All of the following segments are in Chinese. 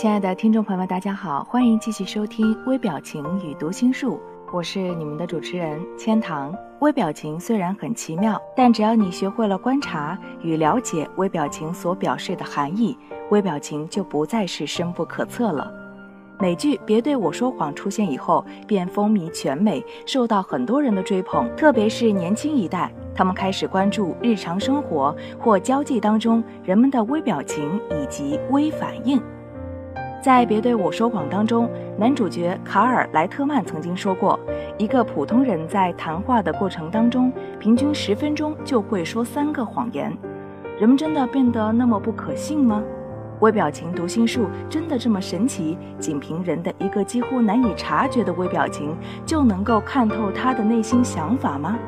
亲爱的听众朋友们，大家好，欢迎继续收听《微表情与读心术》，我是你们的主持人千堂。微表情虽然很奇妙，但只要你学会了观察与了解微表情所表示的含义，微表情就不再是深不可测了。美剧《别对我说谎》出现以后，便风靡全美，受到很多人的追捧，特别是年轻一代，他们开始关注日常生活或交际当中人们的微表情以及微反应。在《别对我说谎》当中，男主角卡尔莱特曼曾经说过，一个普通人在谈话的过程当中，平均十分钟就会说三个谎言。人们真的变得那么不可信吗？微表情读心术真的这么神奇？仅凭人的一个几乎难以察觉的微表情，就能够看透他的内心想法吗？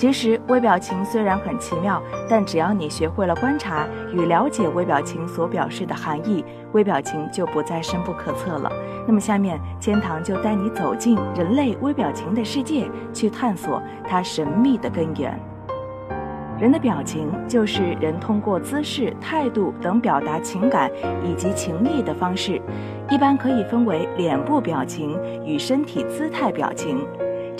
其实微表情虽然很奇妙，但只要你学会了观察与了解微表情所表示的含义，微表情就不再深不可测了。那么下面千堂就带你走进人类微表情的世界，去探索它神秘的根源。人的表情就是人通过姿势、态度等表达情感以及情意的方式，一般可以分为脸部表情与身体姿态表情。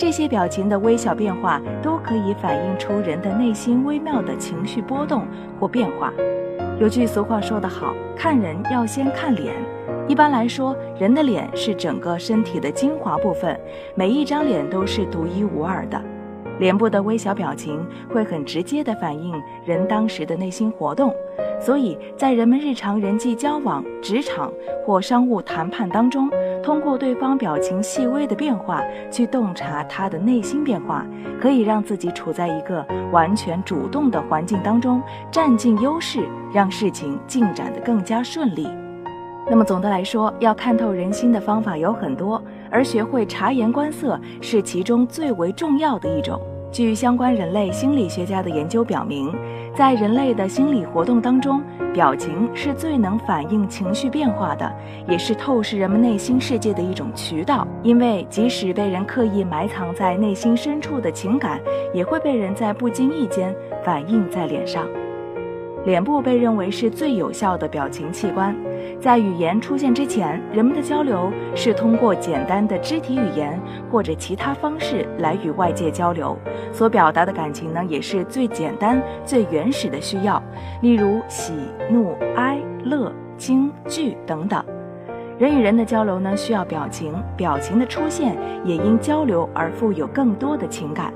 这些表情的微小变化都可以反映出人的内心微妙的情绪波动或变化。有句俗话说得好：“看人要先看脸。”一般来说，人的脸是整个身体的精华部分，每一张脸都是独一无二的。脸部的微小表情会很直接地反映人当时的内心活动。所以在人们日常人际交往、职场或商务谈判当中，通过对方表情细微的变化去洞察他的内心变化，可以让自己处在一个完全主动的环境当中，占尽优势，让事情进展得更加顺利。那么总的来说，要看透人心的方法有很多，而学会察言观色是其中最为重要的一种。据相关人类心理学家的研究表明，在人类的心理活动当中，表情是最能反映情绪变化的，也是透视人们内心世界的一种渠道。因为即使被人刻意埋藏在内心深处的情感，也会被人在不经意间反映在脸上。脸部被认为是最有效的表情器官。在语言出现之前，人们的交流是通过简单的肢体语言或者其他方式来与外界交流，所表达的感情呢，也是最简单、最原始的需要，例如喜、怒、哀、乐、惊、惧等等。人与人的交流呢，需要表情，表情的出现也因交流而富有更多的情感。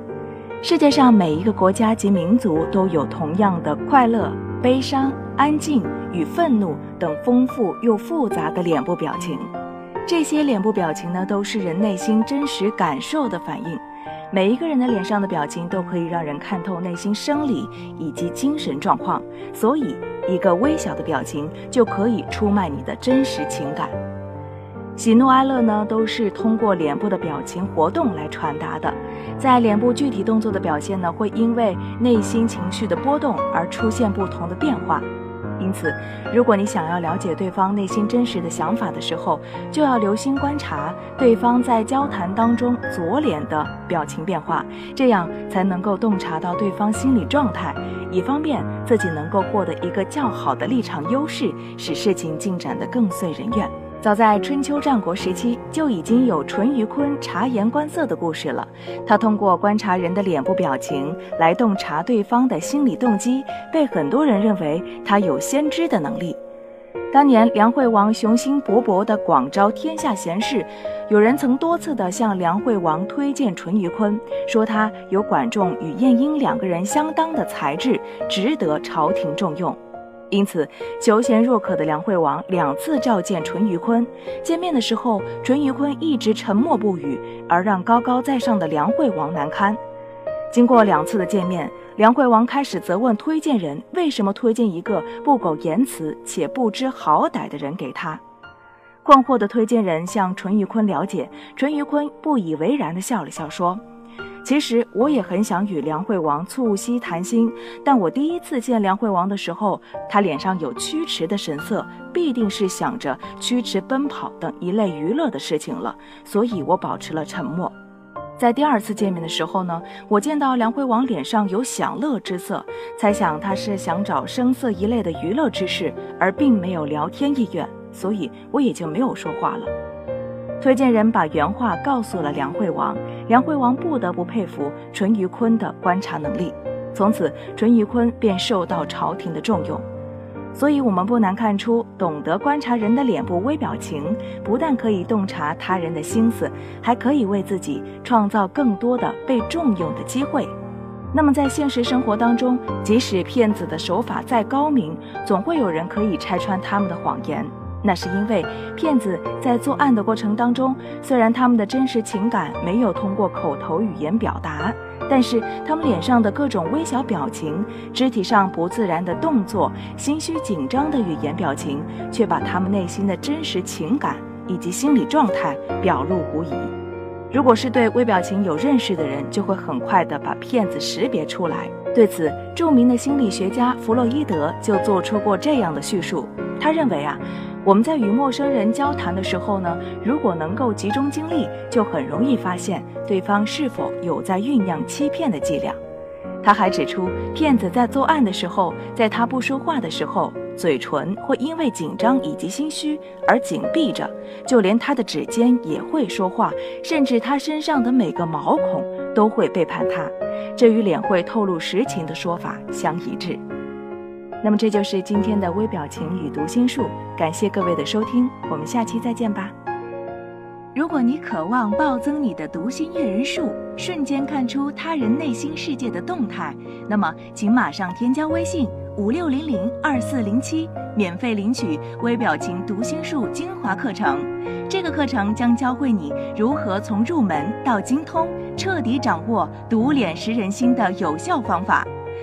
世界上每一个国家及民族都有同样的快乐。悲伤、安静与愤怒等丰富又复杂的脸部表情，这些脸部表情呢，都是人内心真实感受的反应。每一个人的脸上的表情都可以让人看透内心生理以及精神状况，所以一个微小的表情就可以出卖你的真实情感。喜怒哀乐呢，都是通过脸部的表情活动来传达的。在脸部具体动作的表现呢，会因为内心情绪的波动而出现不同的变化。因此，如果你想要了解对方内心真实的想法的时候，就要留心观察对方在交谈当中左脸的表情变化，这样才能够洞察到对方心理状态，以方便自己能够获得一个较好的立场优势，使事情进展得更遂人愿。早在春秋战国时期，就已经有淳于髡察言观色的故事了。他通过观察人的脸部表情来洞察对方的心理动机，被很多人认为他有先知的能力。当年梁惠王雄心勃勃地广招天下贤士，有人曾多次地向梁惠王推荐淳于髡，说他有管仲与晏婴两个人相当的才智，值得朝廷重用。因此，求贤若渴的梁惠王两次召见淳于髡。见面的时候，淳于髡一直沉默不语，而让高高在上的梁惠王难堪。经过两次的见面，梁惠王开始责问推荐人为什么推荐一个不苟言辞且不知好歹的人给他。困惑的推荐人向淳于髡了解，淳于髡不以为然地笑了笑，说：“其实我也很想与梁惠王促膝谈心，但我第一次见梁惠王的时候，他脸上有驱驰的神色，必定是想着驱驰奔跑等一类娱乐的事情了，所以我保持了沉默。”在第二次见面的时候呢，我见到梁惠王脸上有享乐之色，猜想他是想找声色一类的娱乐之事，而并没有聊天意愿，所以我也就没有说话了。推荐人把原话告诉了梁惠王，梁惠王不得不佩服淳于髡的观察能力，从此淳于髡便受到朝廷的重用。所以，我们不难看出，懂得观察人的脸部微表情，不但可以洞察他人的心思，还可以为自己创造更多的被重用的机会。那么，在现实生活当中，即使骗子的手法再高明，总会有人可以拆穿他们的谎言。那是因为骗子在作案的过程当中，虽然他们的真实情感没有通过口头语言表达。但是他们脸上的各种微小表情、肢体上不自然的动作、心虚紧张的语言表情，却把他们内心的真实情感以及心理状态表露无遗。如果是对微表情有认识的人，就会很快的把骗子识别出来。对此，著名的心理学家弗洛伊德就做出过这样的叙述。他认为啊。我们在与陌生人交谈的时候呢，如果能够集中精力，就很容易发现对方是否有在酝酿欺骗的伎俩。他还指出，骗子在作案的时候，在他不说话的时候，嘴唇会因为紧张以及心虚而紧闭着，就连他的指尖也会说话，甚至他身上的每个毛孔都会背叛他，这与脸会透露实情的说法相一致。那么这就是今天的微表情与读心术，感谢各位的收听，我们下期再见吧。如果你渴望暴增你的读心阅人数，瞬间看出他人内心世界的动态，那么请马上添加微信五六零零二四零七，免费领取微表情读心术精华课程。这个课程将教会你如何从入门到精通，彻底掌握读脸识人心的有效方法。